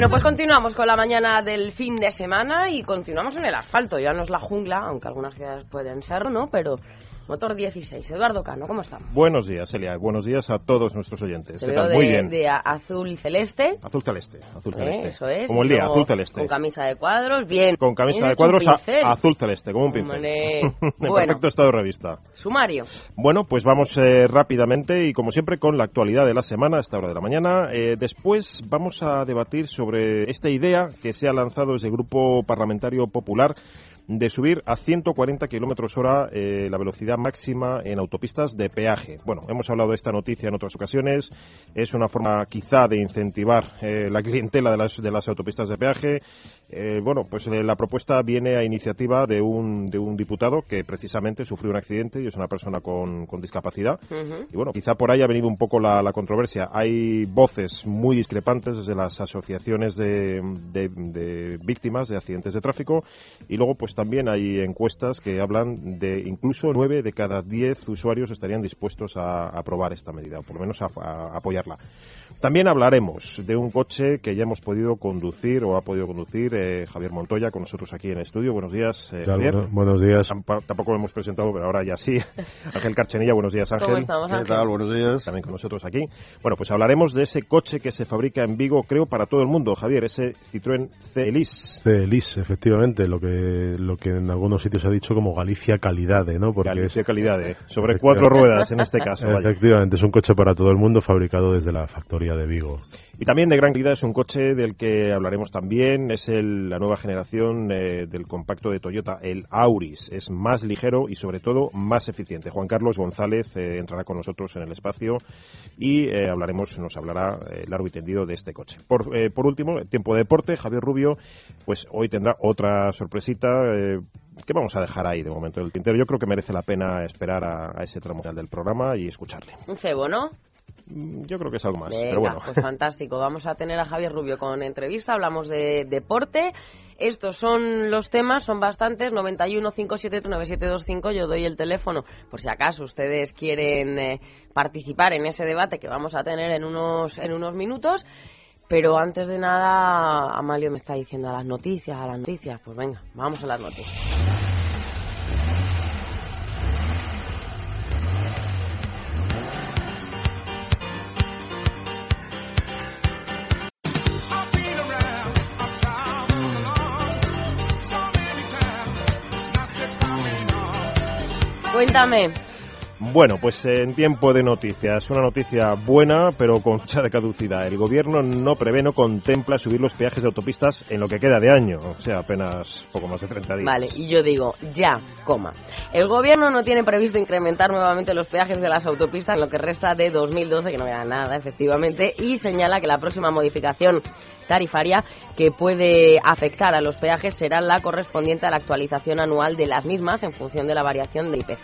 Bueno, pues continuamos con la mañana del fin de semana y continuamos en el asfalto. Ya no es la jungla, aunque algunas ciudades pueden ser, ¿no? Pero Motor 16. Eduardo Cano, ¿cómo estamos? Buenos días, Elia. Buenos días a todos nuestros oyentes. Te ¿Qué veo tal? de, Muy bien. de azul celeste. Azul celeste, azul ¿eh? celeste. Eso es. Como el día, azul celeste. Con camisa de cuadros, bien. Con camisa de cuadros a- azul celeste, como un pincel. En bueno, perfecto estado de revista. sumario. Bueno, pues vamos eh, rápidamente y como siempre con la actualidad de la semana a esta hora de la mañana. Eh, después vamos a debatir sobre esta idea que se ha lanzado desde el Grupo Parlamentario Popular de subir a 140 kilómetros hora eh, la velocidad máxima en autopistas de peaje. Bueno, hemos hablado de esta noticia en otras ocasiones. Es una forma quizá de incentivar eh, la clientela de las, de las autopistas de peaje. Eh, bueno, pues eh, la propuesta viene a iniciativa de un, de un diputado que precisamente sufrió un accidente y es una persona con, con discapacidad. Y bueno, quizá por ahí ha venido un poco la, la controversia. Hay voces muy discrepantes desde las asociaciones de, de- de víctimas de accidentes de tráfico y luego pues también hay encuestas que hablan de incluso nueve de cada diez usuarios estarían dispuestos a aprobar esta medida o por lo menos a, a apoyarla. También hablaremos de un coche que ya hemos podido conducir o ha podido conducir eh, Javier Montoya con nosotros aquí en el estudio. Buenos días, eh. Javier. Bueno- buenos días. Tampoco lo hemos presentado, pero ahora ya sí. Ángel Carchenilla, buenos días, Ángel. ¿Cómo estamos, ¿Qué tal? Buenos días. También con nosotros aquí. Bueno, pues hablaremos de ese coche que se fabrica en Vigo, creo, para todo el mundo, Javier, ese Citroën C-Elise. Feliz, efectivamente, lo que lo que en algunos sitios se ha dicho como Galicia calidad, ¿no? Porque Galicia es, calidad, sobre cuatro ruedas en este caso. vaya. efectivamente es un coche para todo el mundo fabricado desde la factoría de Vigo. Y también de gran calidad es un coche del que hablaremos también, es el- la nueva generación eh, del compacto de Toyota, el Auris. Es más ligero y sobre todo más eficiente. Juan Carlos González eh, entrará con nosotros en el espacio y eh, hablaremos, nos hablará eh, largo y tendido de este coche. Por, eh, por último, tiempo de deporte, Javier Rubio, pues hoy tendrá otra sorpresita eh, que vamos a dejar ahí de momento en el tintero. Yo creo que merece la pena esperar a, a ese tramo final del programa y escucharle. Un cebo, ¿no? Mm, Yo creo que es algo más, Venga, pero bueno. pues fantástico. Vamos a tener a Javier Rubio con entrevista. Hablamos de deporte. Estos son los temas, son bastantes. 91 573 9725. Yo doy el teléfono por si acaso ustedes quieren eh, participar en ese debate que vamos a tener en unos, en unos minutos. Pero antes de nada, Amalio me está diciendo a las noticias, a las noticias. Pues venga, vamos a las noticias. Cuéntame. Bueno, pues en tiempo de noticias, una noticia buena, pero con fecha de caducidad. El gobierno no prevé, no contempla subir los peajes de autopistas en lo que queda de año, o sea, apenas poco más de 30 días. Vale, y yo digo, ya, coma. El gobierno no tiene previsto incrementar nuevamente los peajes de las autopistas en lo que resta de 2012, que no era nada, efectivamente, y señala que la próxima modificación tarifaria que puede afectar a los peajes será la correspondiente a la actualización anual de las mismas en función de la variación del IPC.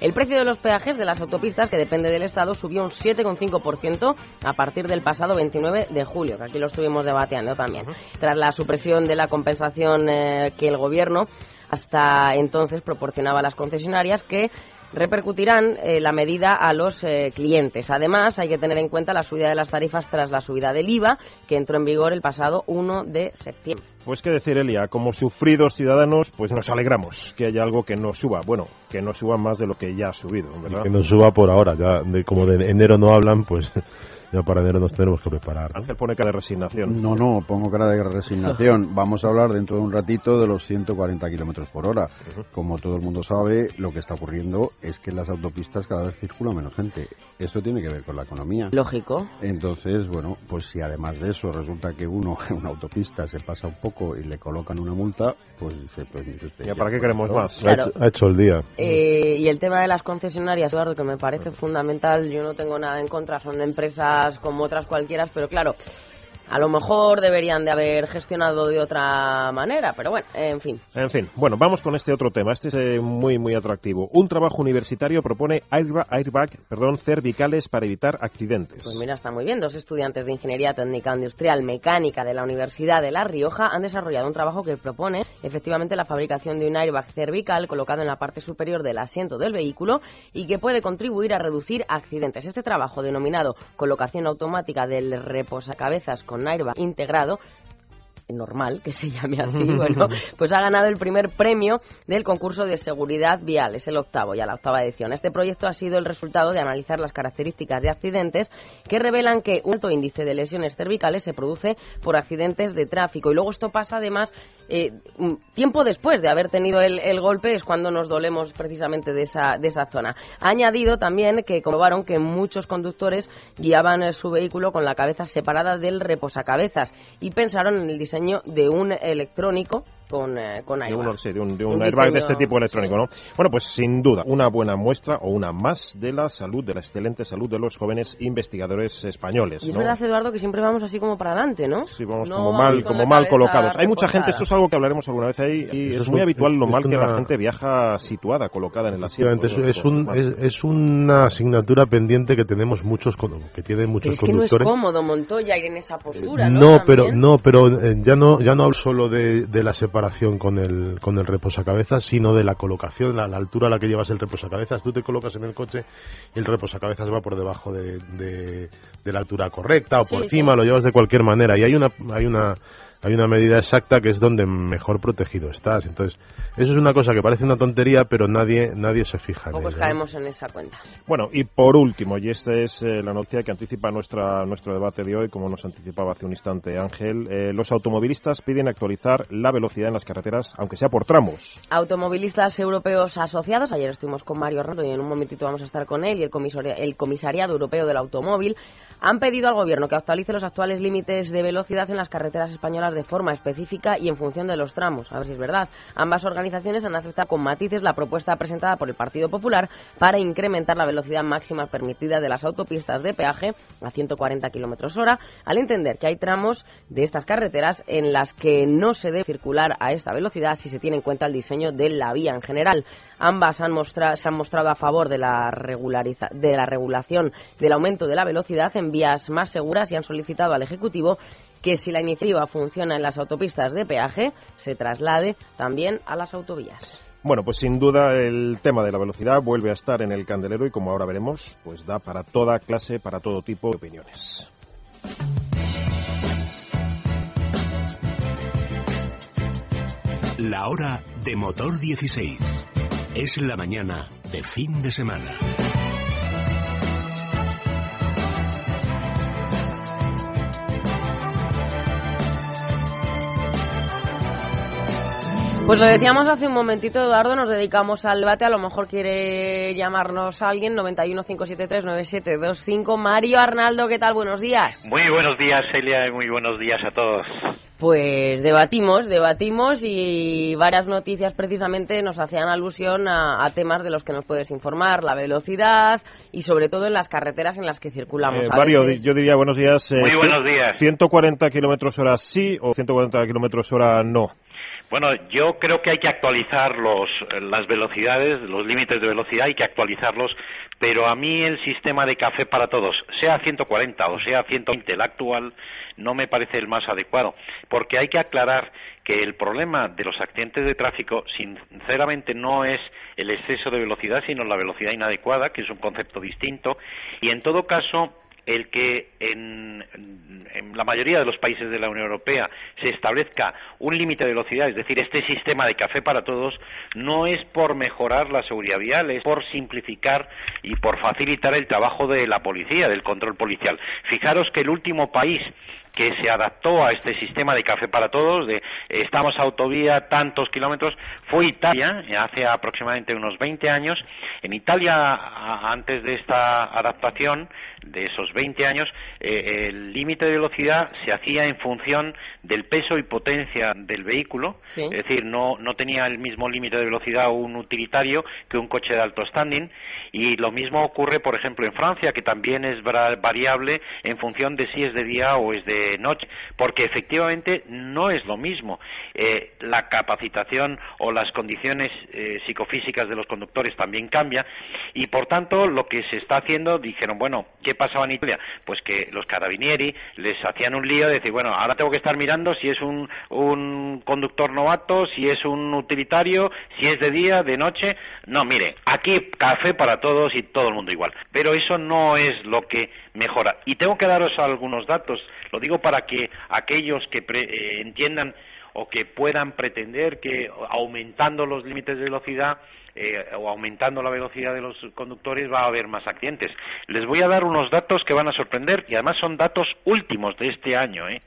El precio de los peajes de las autopistas, que depende del Estado, subió un 7,5% a partir del pasado 29 de julio, que aquí lo estuvimos debatiendo también. Tras la supresión de la compensación eh, que el Gobierno hasta entonces proporcionaba a las concesionarias que repercutirán eh, la medida a los eh, clientes. Además, hay que tener en cuenta la subida de las tarifas tras la subida del IVA, que entró en vigor el pasado 1 de septiembre. Pues qué decir, Elia, como sufridos ciudadanos, pues nos alegramos que haya algo que no suba. Bueno, que no suba más de lo que ya ha subido, Y ¿verdad? que no suba por ahora, ya de, como de enero no hablan, pues ya para enero nos tenemos que preparar. Ángel pone cara de resignación. No, no, pongo cara de resignación. Vamos a hablar dentro de un ratito de los 140 kilómetros por hora. Como todo el mundo sabe, lo que está ocurriendo es que en las autopistas cada vez circula menos gente. Esto tiene que ver con la economía. Lógico. Entonces, bueno, pues si además de eso resulta que uno en una autopista se pasa un poco y le colocan una multa, pues se pues, ¿Ya para qué queremos más? Ha, hecho, ha, hecho, el día. Eh, y el tema de las concesionarias, Eduardo, que me parece fundamental, yo no tengo nada en contra, son empresas como otras cualquiera, pero claro, a lo mejor deberían de haber gestionado de otra manera, pero bueno, en fin. En fin, bueno, vamos con este otro tema. Este es eh, muy, muy atractivo. Un trabajo universitario propone airbag, airbag, perdón, cervicales para evitar accidentes. Pues mira, está muy bien. Dos estudiantes de Ingeniería Técnica Industrial Mecánica de la Universidad de La Rioja han desarrollado un trabajo que propone efectivamente la fabricación de un airbag cervical colocado en la parte superior del asiento del vehículo y que puede contribuir a reducir accidentes. Este trabajo, denominado colocación automática del reposacabezas con con integrado normal, que se llame así, bueno, pues ha ganado el primer premio del concurso de seguridad vial, es el octavo, ya la octava edición. Este proyecto ha sido el resultado de analizar las características de accidentes que revelan que un alto índice de lesiones cervicales se produce por accidentes de tráfico. Y luego esto pasa además eh, tiempo después de haber tenido el, golpe, es cuando nos dolemos precisamente de esa, de esa zona. Ha añadido también que comprobaron que muchos conductores guiaban eh, su vehículo con la cabeza separada del reposacabezas y pensaron en el diseño de un electrónico con, eh, con airbag. De un, de un, airbag de este tipo electrónico, ¿no? Bueno, pues sin duda, una buena muestra o una más de la salud, de la excelente salud de los jóvenes investigadores españoles. Y es verdad, Eduardo, que siempre vamos así como para adelante, ¿no? Sí, vamos como mal, como mal colocados. Hay mucha gente, esto es algo que hablaremos alguna vez ahí, y es, muy habitual lo mal que la gente viaja situada, colocada en el asiento. Es, es, un, es, una asignatura pendiente que tenemos muchos, que tienen muchos es que no es cómodo, Montoya, ir en esa postura, ¿no? No, pero, no, pero eh, ya no, ya no hablo solo de, de la separación con el, con el reposacabezas, sino de la colocación, la, la, altura a la que llevas el reposacabezas. Tú te colocas en el coche y el reposacabezas va por debajo de, de, la altura correcta o por encima, lo llevas de cualquier manera. Y hay una, hay una hay una medida exacta que es donde mejor protegido estás. Entonces, eso es una cosa que parece una tontería, pero nadie nadie se fija en caemos en esa cuenta. Bueno, y por último, y esta es eh, la noticia que anticipa nuestra, nuestro debate de hoy, como nos anticipaba hace un instante Ángel, eh, los automovilistas piden actualizar la velocidad en las carreteras, aunque sea por tramos. Automovilistas europeos asociados, ayer estuvimos con Mario Rondo y en un momentito vamos a estar con él, y el, el Comisariado Europeo del Automóvil, han pedido al Gobierno que actualice los actuales límites de velocidad en las carreteras españolas de forma específica y en función de los tramos. A ver si es verdad. Ambas organizaciones han aceptado con matices la propuesta presentada por el Partido Popular para incrementar la velocidad máxima permitida de las autopistas de peaje a 140 kilómetros hora, al entender que hay tramos de estas carreteras en las que no se debe circular a esta velocidad si se tiene en cuenta el diseño de la vía en general. Ambas han se han mostrado a favor de la, de la regulación del aumento de la velocidad en vías más seguras y han solicitado al Ejecutivo que si la iniciativa funciona en las autopistas de peaje, se traslade también a las autovías. Bueno, pues sin duda el tema de la velocidad vuelve a estar en el candelero y como ahora veremos, pues da para toda clase, para todo tipo de opiniones. La hora de motor 16. Es la mañana de fin de semana. Pues lo decíamos hace un momentito, Eduardo, nos dedicamos al debate, a lo mejor quiere llamarnos alguien, 91 573 9725. Mario Arnaldo, ¿qué tal? Buenos días. Muy buenos días, Celia, y muy buenos días a todos. Pues debatimos, debatimos y varias noticias precisamente nos hacían alusión a, temas de los que nos puedes informar, la velocidad y sobre todo en las carreteras en las que circulamos. Eh, Mario, yo diría buenos días. Eh, muy buenos días. ¿140 kilómetros hora sí o 140 kilómetros hora no? Bueno, yo creo que hay que actualizar los, las velocidades, los límites de velocidad, hay que actualizarlos, pero a mí el sistema de café para todos, sea 140 o sea 120, el actual, no me parece el más adecuado, porque hay que aclarar que el problema de los accidentes de tráfico, sinceramente, no es el exceso de velocidad, sino la velocidad inadecuada, que es un concepto distinto, y en todo caso, el que en, la mayoría de los países de la Unión Europea se establezca un límite de velocidad, es decir, este sistema de café para todos, no es por mejorar la seguridad vial, es por simplificar y por facilitar el trabajo de la policía, del control policial. Fijaros que el último país que se adaptó a este sistema de café para todos, de estamos autovía tantos kilómetros, fue Italia, hace aproximadamente unos 20 años. En Italia, antes de esta adaptación, de esos 20 años, eh, el límite de velocidad se hacía en función del peso y potencia del vehículo, es decir, no, no tenía el mismo límite de velocidad un utilitario que un coche de alto standing, y lo mismo ocurre, por ejemplo, en Francia, que también es variable en función de si es de día o es de noche, porque efectivamente no es lo mismo. Eh, la capacitación o las condiciones eh, psicofísicas de los conductores también cambia y por tanto lo que se está haciendo dijeron bueno qué pasaba en Italia pues que los carabinieri les hacían un lío de decir bueno ahora tengo que estar mirando si es un, un conductor novato si es un utilitario si es de día de noche no mire aquí café para todos y todo el mundo igual. Pero eso no es lo que mejora. Y tengo que daros algunos datos lo digo para que aquellos que eh, entiendan o que puedan pretender que aumentando los límites de velocidad eh, o aumentando la velocidad de los conductores va a haber más accidentes. Les voy a dar unos datos que van a sorprender y además son datos últimos de este año. ¿eh?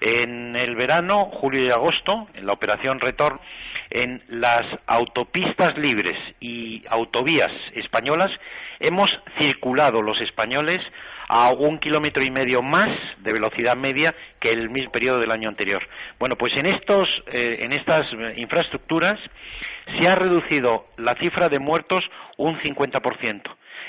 En el verano, julio y agosto, en la operación Retorn, en las autopistas libres y autovías españolas hemos circulado los españoles a un kilómetro y medio más de velocidad media que el mismo periodo del año anterior. Bueno, pues en, estos, eh, en estas infraestructuras se ha reducido la cifra de muertos un 50%.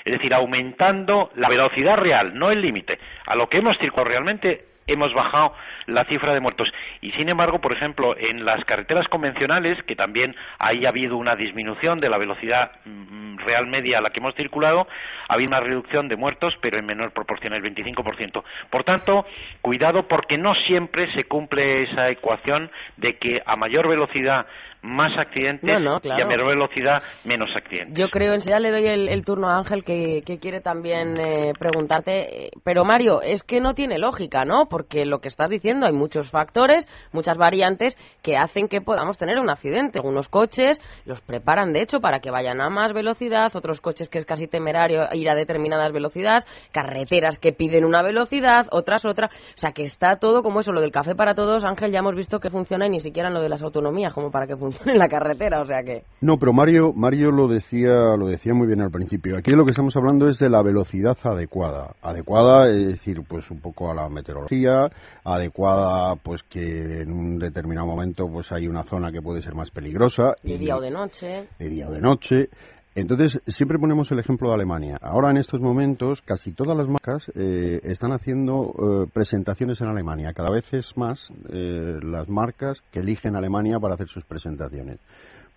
Es decir, aumentando la velocidad real, no el límite. A lo que hemos circulado realmente hemos bajado la cifra de muertos. Y sin embargo, por ejemplo, en las carreteras convencionales, que también ahí ha habido una disminución de la velocidad mm, real media a la que hemos circulado, ha habido una reducción de muertos, pero en menor proporción, el 25%. Por tanto, cuidado porque no siempre se cumple esa ecuación de que a mayor velocidad más accidentes y a menor velocidad menos accidentes. Yo creo, enseguida le doy el, turno a Ángel que, quiere también eh, preguntarte, pero Mario, es que no tiene lógica, ¿no? Porque lo que estás diciendo, hay muchos factores, muchas variantes que hacen que podamos tener un accidente. Algunos coches los preparan, de hecho, para que vayan a más velocidad, otros coches que es casi temerario ir a determinadas velocidades, carreteras que piden una velocidad, otras otra. O sea, que está todo como eso, lo del café para todos, Ángel, ya hemos visto que funciona y ni siquiera en lo de las autonomías, como para que funcione en la carretera, o sea que... No, pero Mario, Mario lo decía, lo decía muy bien al principio. Aquí lo que estamos hablando es de la velocidad adecuada. Adecuada, es decir, pues un poco a la meteorología, adecuada, pues que en un determinado momento pues hay una zona que puede ser más peligrosa. De día o de noche. De día o de noche. Entonces, siempre ponemos el ejemplo de Alemania. Ahora, en estos momentos, casi todas las marcas eh, están haciendo eh, presentaciones en Alemania. Cada vez es más eh, las marcas que eligen Alemania para hacer sus presentaciones.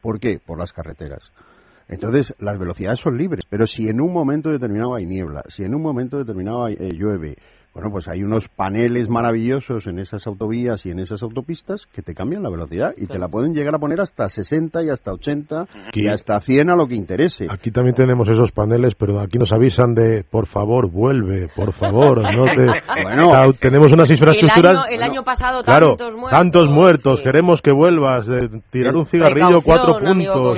¿Por qué? Por las carreteras. Entonces, las velocidades son libres, pero si en un momento determinado hay niebla, si en un momento determinado llueve, bueno, pues hay unos paneles maravillosos en esas autovías y en esas autopistas que te cambian la velocidad y te la pueden llegar a poner hasta 60 y hasta 80 y hasta 100 a lo que interese. Aquí también tenemos esos paneles, pero aquí nos avisan de, por favor, vuelve, por favor. ¿no? bueno, tenemos unas infraestructuras... El año, pasado tantos muertos. Tantos muertos, queremos que vuelvas, de tirar un cigarrillo, cuatro puntos.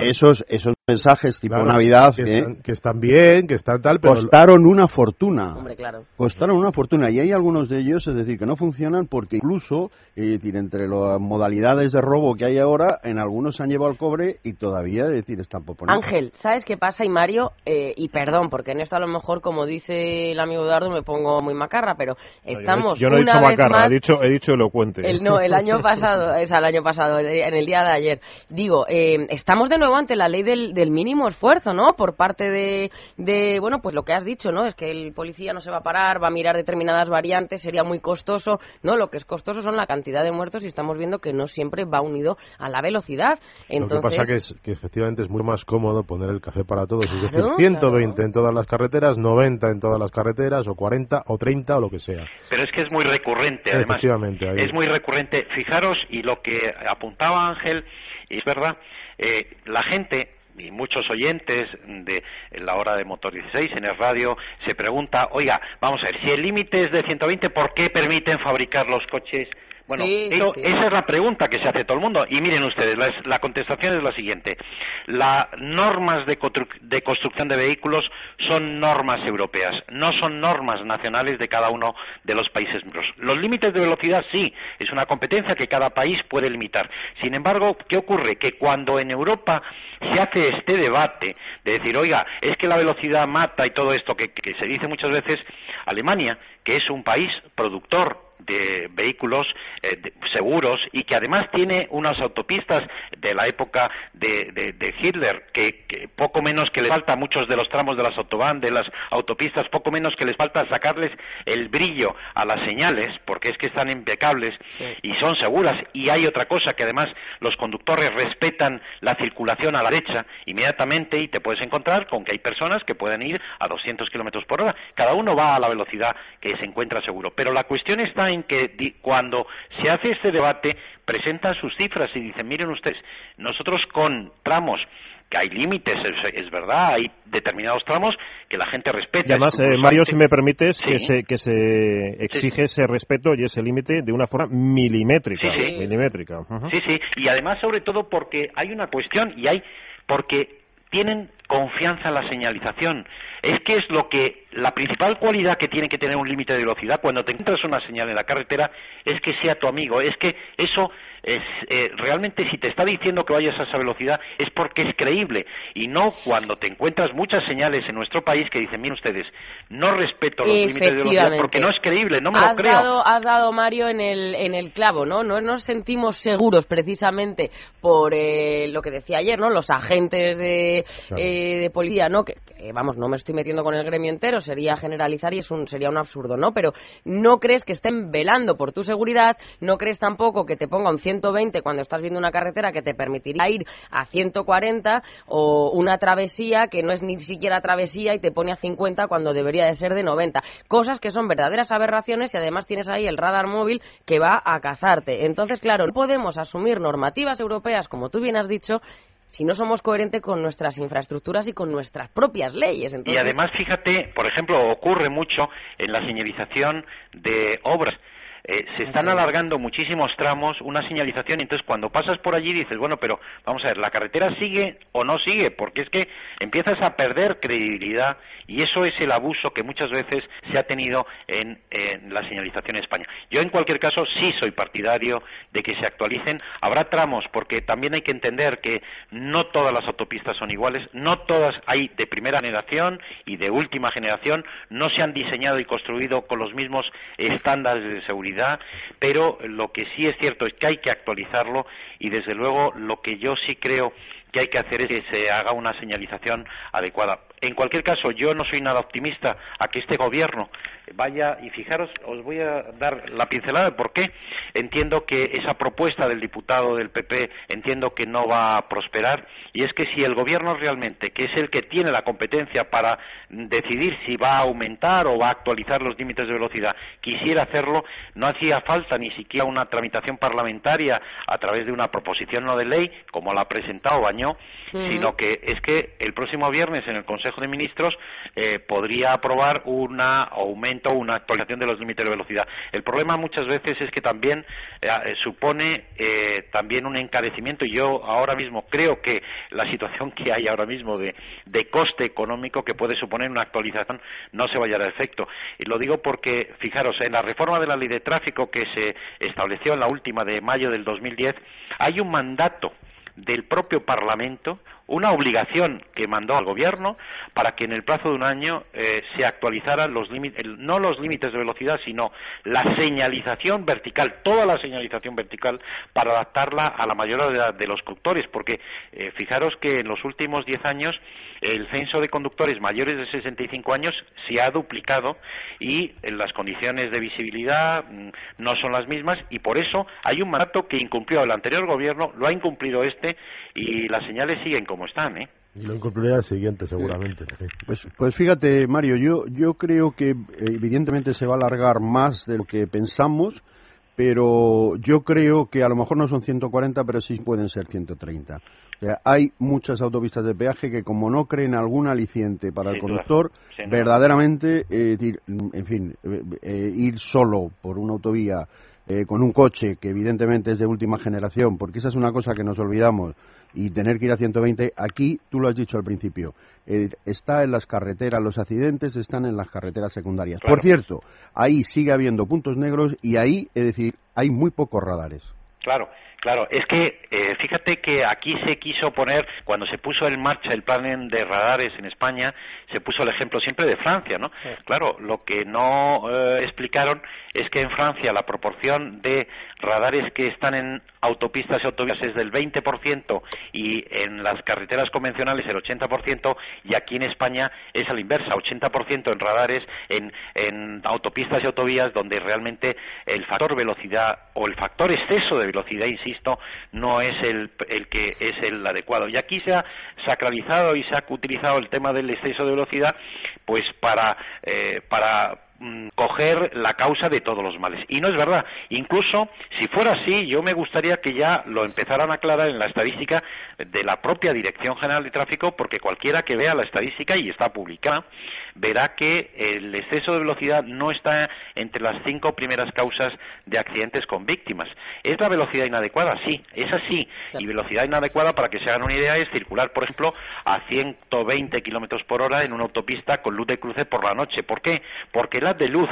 Esos, esos, mensajes tipo Navidad... Que, están, que, están, bien, que están tal, pero... Costaron una fortuna. Hombre, claro. Costaron una fortuna y hay algunos de ellos, es decir, que no funcionan porque incluso, eh, decir, entre las modalidades de robo que hay ahora, en algunos se han llevado el cobre y todavía, es decir, están por Ángel, ¿sabes qué pasa? Y Mario, eh, y perdón, porque en esto a lo mejor, como dice el amigo Eduardo, me pongo muy macarra, pero estamos. yo no, he dicho macarra, he dicho, he dicho elocuente. El, no, el año pasado, es el año pasado, en el día de ayer. Digo, eh, estamos de nuevo ante la ley del, del mínimo esfuerzo, ¿no? Por parte de, de, bueno, pues lo que has dicho, ¿no? Es que el policía no se va a parar, va a mirar determinadas variantes sería muy costoso. No, lo que es costoso son la cantidad de muertos y estamos viendo que no siempre va unido a la velocidad. Entonces... Lo que pasa es que efectivamente es muy más cómodo poner el café para todos, es decir, 120 en todas las carreteras, 90 en todas las carreteras, o 40 o 30 o lo que sea. Pero es que es muy recurrente, además. Es muy recurrente. Fijaros, y lo que apuntaba Ángel, es verdad, eh, la gente y muchos oyentes de la hora de Motor 16 en el radio se pregunta, oiga, vamos a ver, si el límite es de 120, ¿por qué permiten fabricar los coches bueno, esa es la pregunta que se hace todo el mundo. Y miren ustedes, la, contestación es la siguiente. Las normas de, de, construcción de vehículos son normas europeas, no son normas nacionales de cada uno de los países miembros. Los límites de velocidad sí, es una competencia que cada país puede limitar. Sin embargo, ¿qué ocurre? Que cuando en Europa se hace este debate de decir, oiga, es que la velocidad mata y todo esto que se dice muchas veces, Alemania, que es un país productor de vehículos eh, seguros y que además tiene unas autopistas de la época de, Hitler que, poco menos que les falta a muchos de los tramos de las autobahn, de las autopistas, poco menos que les falta sacarles el brillo a las señales porque es que están impecables y son seguras. Y hay otra cosa que además los conductores respetan la circulación a la derecha inmediatamente y te puedes encontrar con que hay personas que pueden ir a 200 kilómetros por hora. Cada uno va a la velocidad que se encuentra seguro. Pero la cuestión está en que cuando se hace este debate presentan sus cifras y dicen, miren ustedes, nosotros con tramos que hay límites, es, verdad, hay determinados tramos que la gente respeta. Y además, eh, Mario, si me permites, que, se, que se exige ese respeto y ese límite de una forma milimétrica. Sí, milimétrica. sí, sí, y además, sobre todo, porque hay una cuestión y hay, porque tienen confianza en la señalización. Es que es lo que la principal cualidad que tiene que tener un límite de velocidad cuando te encuentras una señal en la carretera es que sea tu amigo, es que eso es eh, realmente si te está diciendo que vayas a esa velocidad es porque es creíble y no cuando te encuentras muchas señales en nuestro país que dicen, miren ustedes, no respeto los límites de velocidad porque no es creíble, no me lo creo. Dado, has dado, Mario, en el, en el clavo, ¿no? No nos sentimos seguros precisamente por eh, lo que decía ayer, ¿no? Los agentes de, eh, de policía, ¿no? Que, vamos, no me estoy metiendo con el gremio entero, sería generalizar y es un, sería un absurdo, ¿no? Pero no crees que estén velando por tu seguridad, no crees tampoco que te ponga un 120 cuando estás viendo una carretera que te permitiría ir a 140 o una travesía que no es ni siquiera travesía y te pone a 50 cuando debería de ser de 90. Cosas que son verdaderas aberraciones y además tienes ahí el radar móvil que va a cazarte. Entonces, claro, no podemos asumir normativas europeas, como tú bien has dicho, si no somos coherentes con nuestras infraestructuras y con nuestras propias leyes. Y además, fíjate, por ejemplo, ocurre mucho en la señalización de obras. Eh, se están alargando muchísimos tramos, una señalización, y entonces cuando pasas por allí dices, bueno, pero vamos a ver, ¿la carretera sigue o no sigue? Porque es que empiezas a perder credibilidad y eso es el abuso que muchas veces se ha tenido en, la señalización en España. Yo, en cualquier caso, sí soy partidario de que se actualicen. Habrá tramos, porque también hay que entender que no todas las autopistas son iguales, no todas hay de primera generación y de última generación, no se han diseñado y construido con los mismos estándares de seguridad, pero lo que sí es cierto es que hay que actualizarlo y, desde luego, lo que yo sí creo que hay que hacer es que se haga una señalización adecuada. En cualquier caso, yo no soy nada optimista a que este gobierno vaya, y fijaros, os voy a dar la pincelada de por qué entiendo que esa propuesta del diputado del PP entiendo que no va a prosperar, y es que si el gobierno realmente, que es el que tiene la competencia para decidir si va a aumentar o va a actualizar los límites de velocidad, quisiera hacerlo, no hacía falta ni siquiera una tramitación parlamentaria a través de una proposición no de ley, como la ha presentado Sino que es que el próximo viernes en el Consejo de Ministros eh, podría aprobar un aumento una actualización de los límites de velocidad. El problema muchas veces es que también eh, eh, supone también un encarecimiento y yo ahora mismo creo que la situación que hay ahora mismo de, de coste económico que puede suponer una actualización no se vaya a dar efecto. Y lo digo porque, fijaros, en la reforma de la ley de tráfico que se estableció en la última de mayo del 2010 hay un mandato del propio Parlamento una obligación que mandó al Gobierno para que en el plazo de un año eh, se actualizaran los límites, no los límites de velocidad, sino la señalización vertical, toda la señalización vertical, para adaptarla a la mayoría de, los conductores, porque eh, fijaros que en los últimos diez años el censo de conductores mayores de 65 años se ha duplicado y las condiciones de visibilidad mm, no son las mismas y por eso hay un mandato que incumplió el anterior gobierno, lo ha incumplido este y las señales siguen como están, ¿eh? Y lo incumplirá el siguiente, seguramente. Pues, pues fíjate, Mario, yo, yo creo que evidentemente se va a alargar más de lo que pensamos, pero yo creo que a lo mejor no son 140, pero sí pueden ser 130 hay muchas autopistas de peaje que como no creen algún aliciente para el conductor, verdaderamente, eh, en fin, eh, eh, ir solo por una autovía eh, con un coche que evidentemente es de última generación, porque esa es una cosa que nos olvidamos, y tener que ir a 120, aquí tú lo has dicho al principio, eh, está en las carreteras, los accidentes están en las carreteras secundarias. Claro. Por cierto, ahí sigue habiendo puntos negros y ahí, es decir, hay muy pocos radares. Claro, claro. Es que eh, fíjate que aquí se quiso poner, cuando se puso en marcha el plan de radares en España, se puso el ejemplo siempre de Francia, ¿no? Claro, lo que no eh, explicaron es que en Francia la proporción de radares que están en autopistas y autovías es del 20% y en las carreteras convencionales el 80% y aquí en España es a la inversa, 80% en radares en, en autopistas y autovías donde realmente el factor velocidad o el factor exceso de velocidad, insisto, no es el, el que es el adecuado. Y aquí se ha sacralizado y se ha utilizado el tema del exceso de velocidad pues para, eh, para mm, coger la causa de todos los males. Y no es verdad. Incluso, si fuera así, yo me gustaría que ya lo empezaran a aclarar en la estadística de la propia Dirección General de Tráfico, porque cualquiera que vea la estadística, y está publicada, verá que el exceso de velocidad no está entre las cinco primeras causas de accidentes con víctimas. ¿Es la velocidad inadecuada? Sí, es así. Y velocidad inadecuada, para que se hagan una idea, es circular, por ejemplo, a 120 kilómetros por hora en una autopista con luz de cruce por la noche. ¿Por qué? Porque el haz de luz,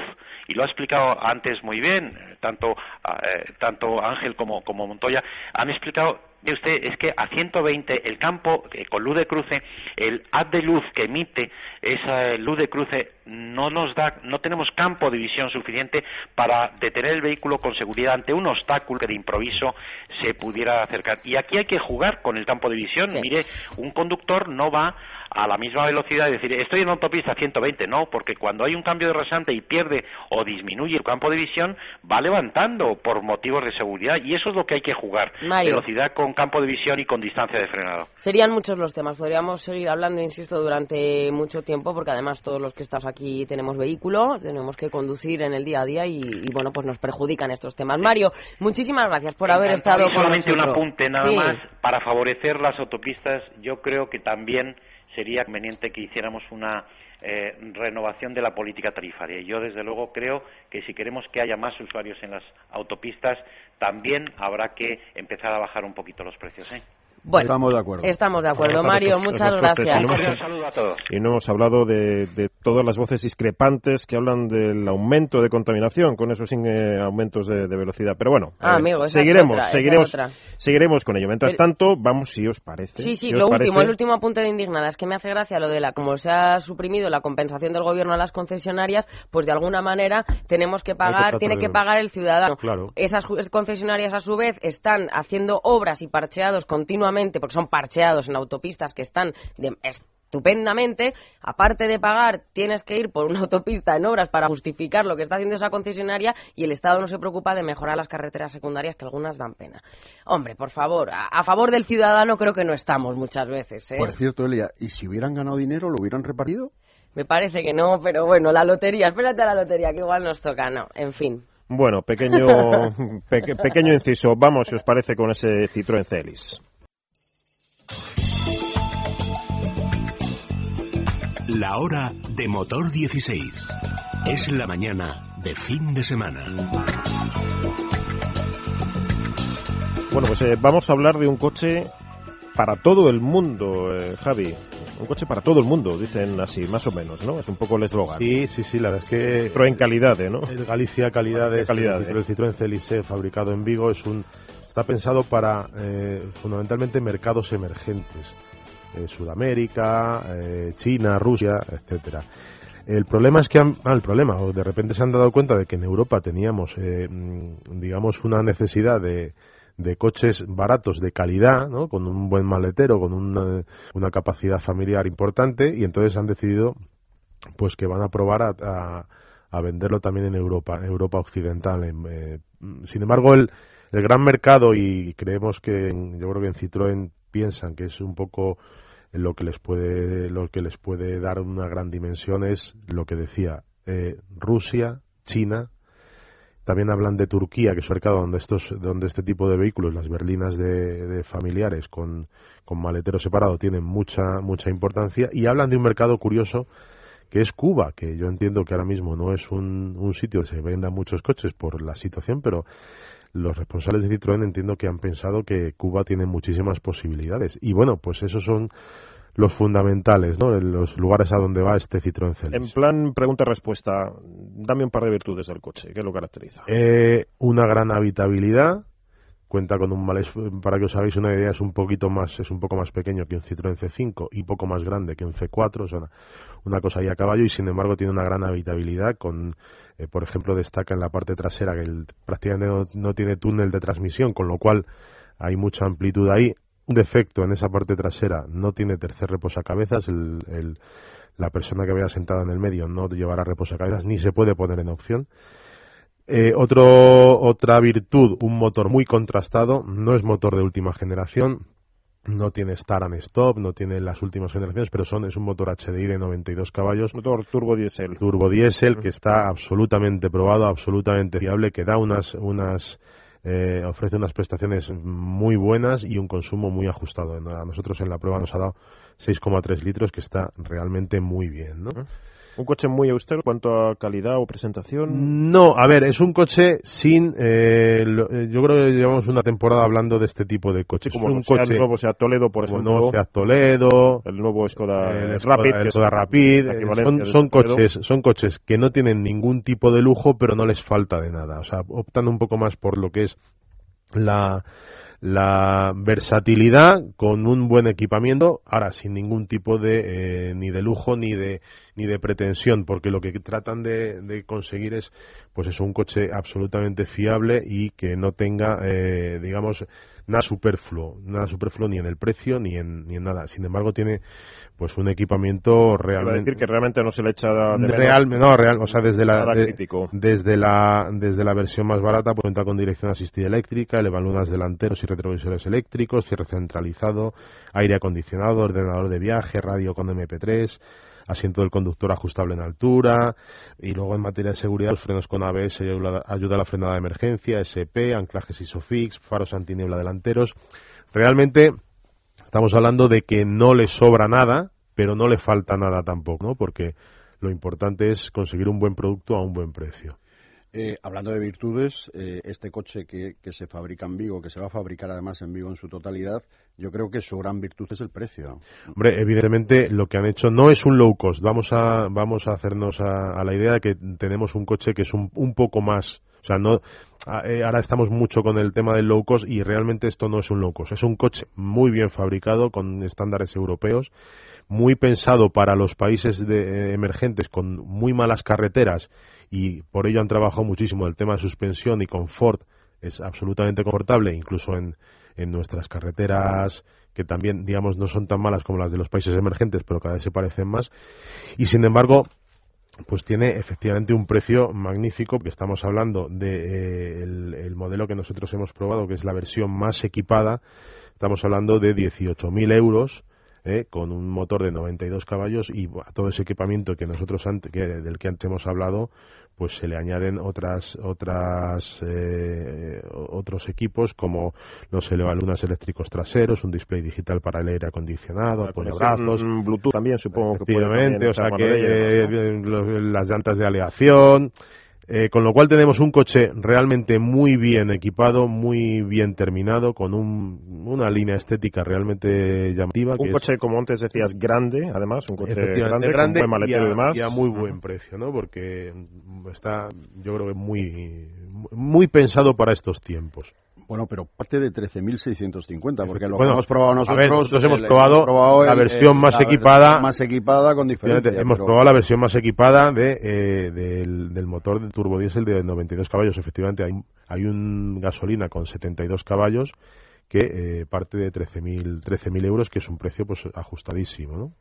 y lo ha explicado antes muy bien, eh, tanto, eh, tanto Ángel como, como Montoya, han explicado Mire usted, es que a 120 el campo eh, con luz de cruce, el haz de luz que emite esa luz de cruce no nos da, no tenemos campo de visión suficiente para detener el vehículo con seguridad ante un obstáculo que de improviso se pudiera acercar. Y aquí hay que jugar con el campo de visión. Sí. Mire, un conductor no va a la misma velocidad y decir, estoy en autopista a 120, no, porque cuando hay un cambio de rasante y pierde o disminuye el campo de visión, va levantando por motivos de seguridad y eso es lo que hay que jugar. Mario. Velocidad con campo de visión y con distancia de frenado. Serían muchos los temas. Podríamos seguir hablando, insisto, durante mucho tiempo, porque además todos los que estamos aquí tenemos vehículo, tenemos que conducir en el día a día y, y, bueno, pues nos perjudican estos temas. Mario, muchísimas gracias por haber Encantado. estado con solamente un nosotros. apunte nada Sí. más para favorecer las autopistas yo creo que también sería conveniente que hiciéramos una eh, renovación de la política tarifaria yo desde luego creo que si queremos que haya más usuarios en las autopistas también habrá que empezar a bajar un poquito los precios ¿eh? Bueno, Estamos de acuerdo. estamos de acuerdo. Mario, muchas gracias. y no hemos- un saludo a todos Y no hemos hablado de, de todas las voces discrepantes que hablan del aumento de contaminación con esos eh, aumentos de, de velocidad. Pero bueno, Ah, eh, amigo, seguiremos, otra, seguiremos, seguiremos con ello. Mientras El- tanto, vamos, si os parece. Sí, sí, si lo parece, último, el último apunte de indignada es que me hace gracia lo de la, como se ha suprimido la compensación del gobierno a las concesionarias, pues de alguna manera tenemos que pagar, tiene de- que pagar el ciudadano. Claro. Esas concesionarias a su vez están haciendo obras y parcheados continuamente, porque son parcheados en autopistas que están de- estupendamente. Aparte de pagar, tienes que ir por una autopista en obras para justificar lo que está haciendo esa concesionaria y el Estado no se preocupa de mejorar las carreteras secundarias que algunas dan pena. Hombre, por favor, a, a favor del ciudadano creo que no estamos muchas veces. ¿eh? Por cierto, Elia, ¿y si hubieran ganado dinero, lo hubieran repartido? Me parece que no, pero bueno, la lotería, espérate a la lotería, que igual nos toca, no, en fin. Bueno, pequeño, peque- pequeño inciso. Vamos, si os parece, con ese Citroën Celis. La hora de motor 16. Es la mañana de fin de semana. Bueno, pues eh, vamos a hablar de un coche para todo el mundo, eh, Javi. Un coche para todo el mundo, dicen así, más o menos, ¿no? Es un poco el eslogan. Sí, sí, sí, la verdad es que Pero en calidad, ¿eh, ¿no? el Galicia Calidades, Calidad, el Citroën Celice fabricado en Vigo es un está pensado para eh, fundamentalmente mercados emergentes, eh, Sudamérica, eh, China, Rusia, etcétera. El problema es que han, ah, el problema, o de repente se han dado cuenta de que en Europa teníamos, eh, mm, digamos, una necesidad de, de coches baratos de calidad, ¿no? con un buen maletero, con una, una capacidad familiar importante, y entonces han decidido pues que van a probar a, a- a venderlo también en Europa, Europa occidental. En, eh, sin embargo, el, el gran mercado y creemos que yo creo que en Citroën piensan que es un poco lo que les puede lo que les puede dar una gran dimensión es lo que decía eh, Rusia, China también hablan de Turquía, que es un mercado donde, estos, donde este tipo de vehículos, las berlinas de, familiares con, con maletero separado, tienen mucha, mucha importancia. Y hablan de un mercado curioso que es Cuba, que yo entiendo que ahora mismo no es un, un sitio donde se vendan muchos coches por la situación, pero los responsables de Citroën entiendo que han pensado que Cuba tiene muchísimas posibilidades. Y bueno, pues esos son los fundamentales, ¿no? los lugares a donde va este Citroën Celis. En plan pregunta-respuesta, dame un par de virtudes del coche, ¿qué lo caracteriza? Eh, una gran habitabilidad, cuenta con un malés, para que os hagáis una idea, es un poquito más, es un poco más pequeño que un Citroën C5 y poco más grande que un C4, o sea, una cosa ahí a caballo y sin embargo tiene una gran habitabilidad con, eh, por ejemplo, destaca en la parte trasera que el, prácticamente no, tiene túnel de transmisión, con lo cual hay mucha amplitud ahí. Un defecto en esa parte trasera, no tiene tercer reposacabezas, el, el, la persona que vaya sentada en el medio no llevará reposacabezas ni se puede poner en opción. Eh, otro, otra virtud, un motor muy contrastado, no es motor de última generación, no tiene Star and Stop, no tiene las últimas generaciones, pero son, es un motor HDI de 92 caballos. Motor turbo diésel. Turbo diésel, que está absolutamente probado, absolutamente fiable, que da unas, unas eh, ofrece unas prestaciones muy buenas y un consumo muy ajustado. A nosotros en la prueba nos ha dado 6,3 litros, que está realmente muy bien, ¿no? ¿Un coche muy austero en cuanto a calidad o presentación? No, a ver, es un coche sin... Eh, eh, yo creo que llevamos una temporada hablando de este tipo de coches. como un coche, el nuevo Seat Toledo, por ejemplo. Seat Toledo. El nuevo Skoda, el Rapid. El Skoda Rapid. son, son coches, son coches que no tienen ningún tipo de lujo, pero no les falta de nada. O sea, optan un poco más por lo que es la la versatilidad con un buen equipamiento, ahora sin ningún tipo de eh, ni de lujo ni de ni de pretensión, porque lo que tratan de, conseguir es pues es un coche absolutamente fiable y que no tenga eh, digamos nada superfluo, nada superfluo ni en el precio ni en, ni en nada. Sin embargo, tiene pues un equipamiento realmente decir que realmente no se le echa de real, no real o sea desde la desde la desde la versión más barata pues, cuenta con dirección asistida eléctrica elevalunas delanteros y retrovisores eléctricos cierre centralizado aire acondicionado ordenador de viaje radio con MP3 asiento del conductor ajustable en altura y luego en materia de seguridad frenos con ABS ayuda, ayuda a la frenada de emergencia SP anclajes ISOFIX faros antiniebla delanteros realmente Estamos hablando de que no le sobra nada, pero no le falta nada tampoco, ¿no? Porque lo importante es conseguir un buen producto a un buen precio. Eh, hablando de virtudes, eh, este coche que, se fabrica en Vigo, que se va a fabricar además en Vigo en su totalidad, yo creo que su gran virtud es el precio. Hombre, evidentemente lo que han hecho no es un low cost. Vamos a, vamos a hacernos a, la idea de que tenemos un coche que es un, un poco más o sea, no, eh, ahora estamos mucho con el tema del low cost y realmente esto no es un low cost. Es un coche muy bien fabricado con estándares europeos, muy pensado para los países de, emergentes con muy malas carreteras y por ello han trabajado muchísimo el tema de suspensión y confort. Es absolutamente confortable, incluso en, en nuestras carreteras que también, digamos, no son tan malas como las de los países emergentes, pero cada vez se parecen más. Y sin embargo, pues tiene efectivamente un precio magnífico, porque estamos hablando de eh, el, modelo que nosotros hemos probado, que es la versión más equipada, estamos hablando de 18.000 euros, eh, con un motor de 92 caballos y todo ese equipamiento que nosotros que, del que antes hemos hablado, pues se le añaden otras otras eh, otros equipos como los elevalunas eléctricos traseros, un display digital para el aire acondicionado, brazos, Bluetooth también supongo que puede o sea que eh, las llantas de aleación, eh, con lo cual tenemos un coche realmente muy bien equipado, muy bien terminado, con una línea estética realmente llamativa. Un coche, como antes decías, grande, además, un coche grande, grande con buen maletero y, demás. Y a muy buen precio, ¿no? Porque está, yo creo que muy, muy pensado para estos tiempos. Bueno, pero parte de 13.650, porque lo hemos probado nosotros. nosotros hemos probado, la versión más equipada. Más equipada con diferencia. Hemos probado la versión más equipada de, eh, del, motor de turbodiesel de 92 caballos. Efectivamente, hay, hay un gasolina con 72 caballos que eh, parte de 13.000 13 euros, que es un precio pues ajustadísimo, ¿no?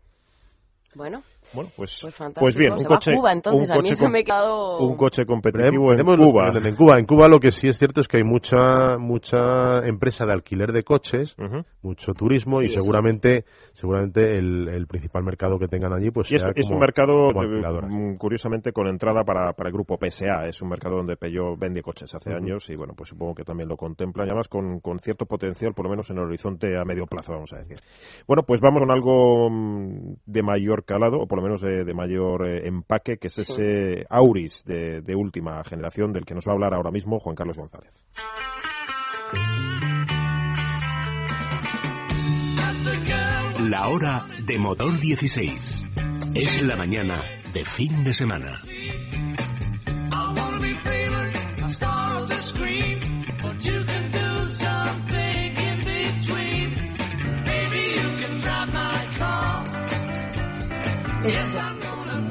Bueno, Bueno, pues, Pues pues bien, un coche, Cuba, entonces. un coche, eso com- me he quedado- un coche competitivo en Cuba. En Cuba, en Cuba lo que sí es cierto es que hay mucha mucha empresa de alquiler de coches, mucho turismo Sí, y seguramente seguramente el, el principal mercado que tengan allí pues Y es, sea es como- un mercado, como eh, mm, curiosamente, con entrada para, para el grupo PSA. Es un mercado donde Peugeot vende coches hace años y, bueno, pues supongo que también lo contemplan. Y además con, con cierto potencial, por lo menos en el horizonte a medio plazo, vamos a decir. Bueno, pues vamos con algo mm, de mayor calado, o por lo menos de, de mayor eh, empaque, que es ese Auris de, de última generación, del que nos va a hablar ahora mismo Juan Carlos González. La hora de motor 16. Es la mañana de fin de semana.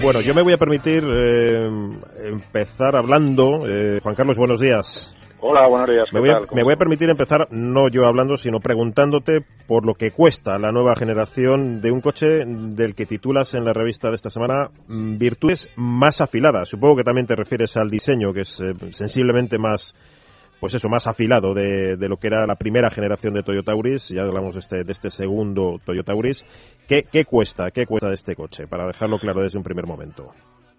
Bueno, yo me voy a permitir eh, empezar hablando. eh, Juan Carlos, buenos días. Hola, buenos días. Me ¿qué voy, a, tal? ¿Cómo me voy a estás? permitir empezar no yo hablando, sino preguntándote por lo que cuesta la nueva generación de un coche del que titulas en la revista de esta semana mm, Virtudes más afiladas. Supongo que también te refieres al diseño, que es eh, sensiblemente más, pues eso, más afilado de, de lo que era la primera generación de Toyota Auris. Ya hablamos de este, de este segundo Toyota Auris. ¿Qué, ¿Qué cuesta? ¿Qué cuesta este coche? Para dejarlo claro desde un primer momento.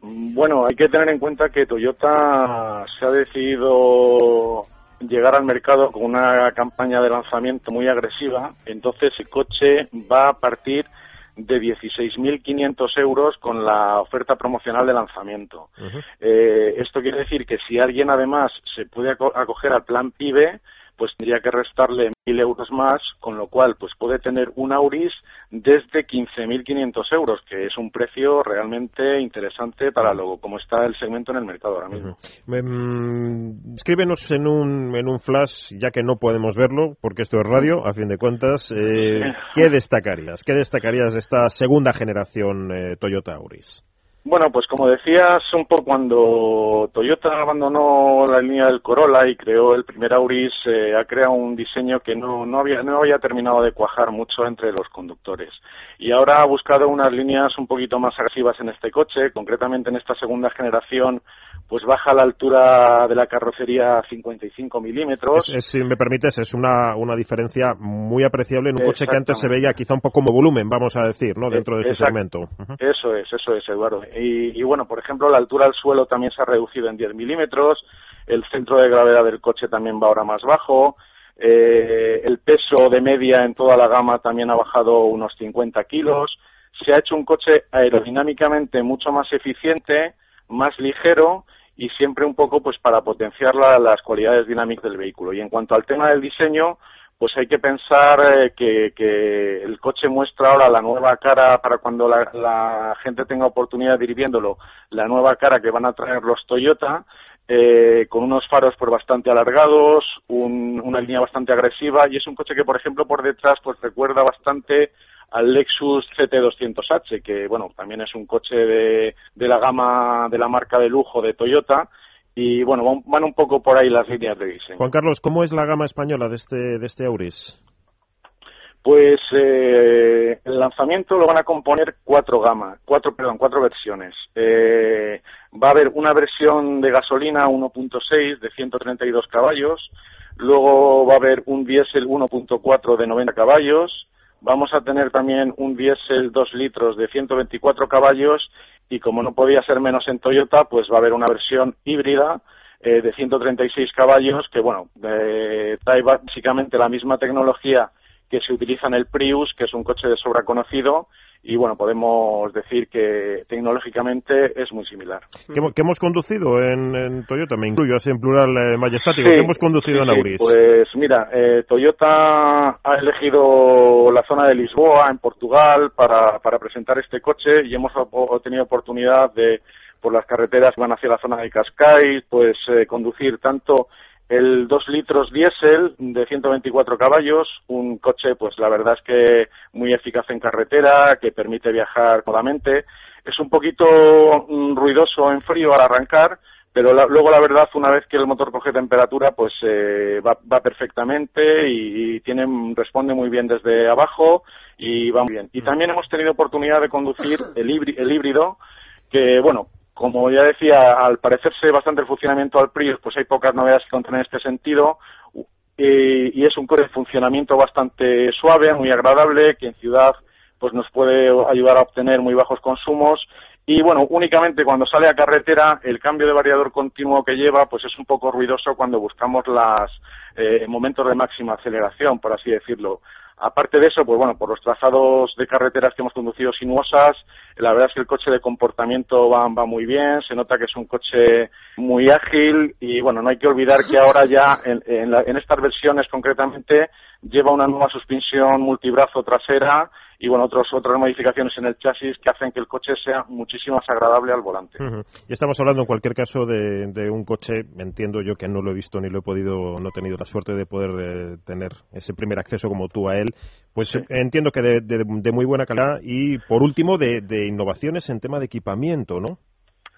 Bueno, hay que tener en cuenta que Toyota se ha decidido llegar al mercado con una campaña de lanzamiento muy agresiva. Entonces, el coche va a partir de 16.500 euros con la oferta promocional de lanzamiento. Eh, esto quiere decir que si alguien además se puede aco- acoger al plan PIBE, pues tendría que restarle 1.000 euros más, con lo cual pues puede tener un Auris desde 15.500 euros, que es un precio realmente interesante para lo como está el segmento en el mercado ahora mismo. Mm, escríbenos en un, en un flash, ya que no podemos verlo, porque esto es radio, a fin de cuentas. eh, ¿Qué destacarías? ¿Qué destacarías de esta segunda generación eh, Toyota Auris? Bueno, pues como decías, un poco cuando Toyota abandonó la línea del Corolla y creó el primer Auris, eh, ha creado un diseño que no, no, había, no había terminado de cuajar mucho entre los conductores. Y ahora ha buscado unas líneas un poquito más agresivas en este coche, concretamente en esta segunda generación, pues baja la altura de la carrocería a 55 milímetros. Es- es, si me permites, es una, una diferencia muy apreciable en un coche que antes se veía quizá un poco como volumen, vamos a decir, ¿no? Dentro de ese Exacto. segmento. Eso es, eso es, Eduardo. Y, y bueno, por ejemplo, la altura del suelo también se ha reducido en 10 milímetros, el centro de gravedad del coche también va ahora más bajo, eh, el peso de media en toda la gama también ha bajado unos 50 kilos, se ha hecho un coche aerodinámicamente mucho más eficiente, más ligero y siempre un poco pues para potenciar la- las cualidades dinámicas del vehículo. Y en cuanto al tema del diseño, pues hay que pensar eh, que, que el coche muestra ahora la nueva cara para cuando la, la gente tenga oportunidad de ir viéndolo, la nueva cara que van a traer los Toyota, eh, con unos faros pues bastante alargados, un- una línea bastante agresiva y es un coche que por ejemplo por detrás pues recuerda bastante al Lexus CT200H que bueno también es un coche de, de la gama de la marca de lujo de Toyota y bueno van, van un poco por ahí las líneas de diseño. Juan Carlos, ¿cómo es la gama española de este, de este Auris? Pues eh, el lanzamiento lo van a componer cuatro gamas, cuatro, perdón, cuatro versiones. Eh, va a haber una versión de gasolina 1.6 de 132 caballos, luego va a haber un diésel 1.4 de 90 caballos, vamos a tener también un diésel 2 litros de 124 caballos y como no podía ser menos en Toyota, pues va a haber una versión híbrida eh, de 136 caballos que, bueno, eh, trae básicamente la misma tecnología que se utiliza en el Prius, que es un coche de sobra conocido, y bueno, podemos decir que tecnológicamente es muy similar. ¿Qué, hemo- qué hemos conducido en, en Toyota? Me incluyo así en plural eh, majestático. Sí, ¿Qué hemos conducido sí, en sí, Auris? Pues mira, eh, Toyota ha elegido la zona de Lisboa, en Portugal, para, para presentar este coche y hemos tenido oportunidad de, por las carreteras que van hacia la zona de Cascais, pues eh, conducir tanto el 2 litros diésel de 124 caballos, un coche, pues la verdad es que muy eficaz en carretera, que permite viajar cómodamente. Es un poquito mm, ruidoso en frío al arrancar, pero la- luego la verdad una vez que el motor coge temperatura pues eh, va, va perfectamente y, y tiene responde muy bien desde abajo y va muy bien. Y también hemos tenido oportunidad de conducir el, híbrido, que bueno, como ya decía, al parecerse bastante el funcionamiento al Prius, pues hay pocas novedades que contener en este sentido. Y, es un coche de funcionamiento bastante suave, muy agradable, que en ciudad pues nos puede ayudar a obtener muy bajos consumos y bueno, únicamente cuando sale a carretera el cambio de variador continuo que lleva pues es un poco ruidoso cuando buscamos los eh, momentos de máxima aceleración, por así decirlo. Aparte de eso, pues bueno, por los trazados de carreteras que hemos conducido sinuosas, la verdad es que el coche de comportamiento va, muy bien, se nota que es un coche muy ágil y bueno, no hay que olvidar que ahora ya en, en estas versiones concretamente lleva una nueva suspensión multibrazo trasera y bueno, otros, otras modificaciones en el chasis que hacen que el coche sea muchísimo más agradable al volante. Y estamos hablando en cualquier caso de, un coche, entiendo yo que no lo he visto ni lo he podido, no he tenido la suerte de poder de tener ese primer acceso como tú a él, pues entiendo que de, muy buena calidad y por último de, innovaciones en tema de equipamiento, ¿no?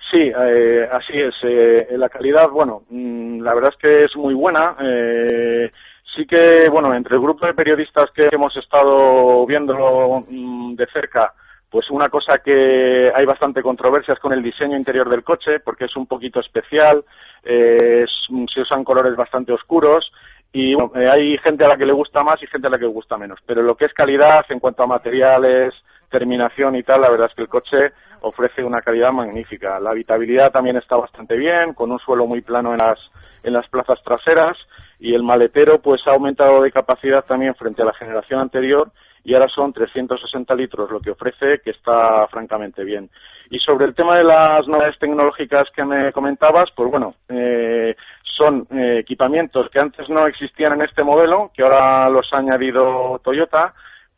Sí, eh, así es. Eh, la calidad, bueno, mm, la verdad es que es muy buena. Eh, sí que, bueno, entre el grupo de periodistas que hemos estado viéndolo mm, de cerca, pues una cosa que hay bastante controversia es con el diseño interior del coche, porque es un poquito especial, eh, se usan colores bastante oscuros y eh, hay gente a la que le gusta más y gente a la que le gusta menos. Pero lo que es calidad en cuanto a materiales, terminación y tal, la verdad es que el coche ofrece una calidad magnífica. La habitabilidad también está bastante bien, con un suelo muy plano en las, en las plazas traseras y el maletero pues ha aumentado de capacidad también frente a la generación anterior y ahora son 360 litros lo que ofrece, que está francamente bien. Y sobre el tema de las novedades tecnológicas que me comentabas, pues bueno, eh, son eh, equipamientos que antes no existían en este modelo, que ahora los ha añadido Toyota,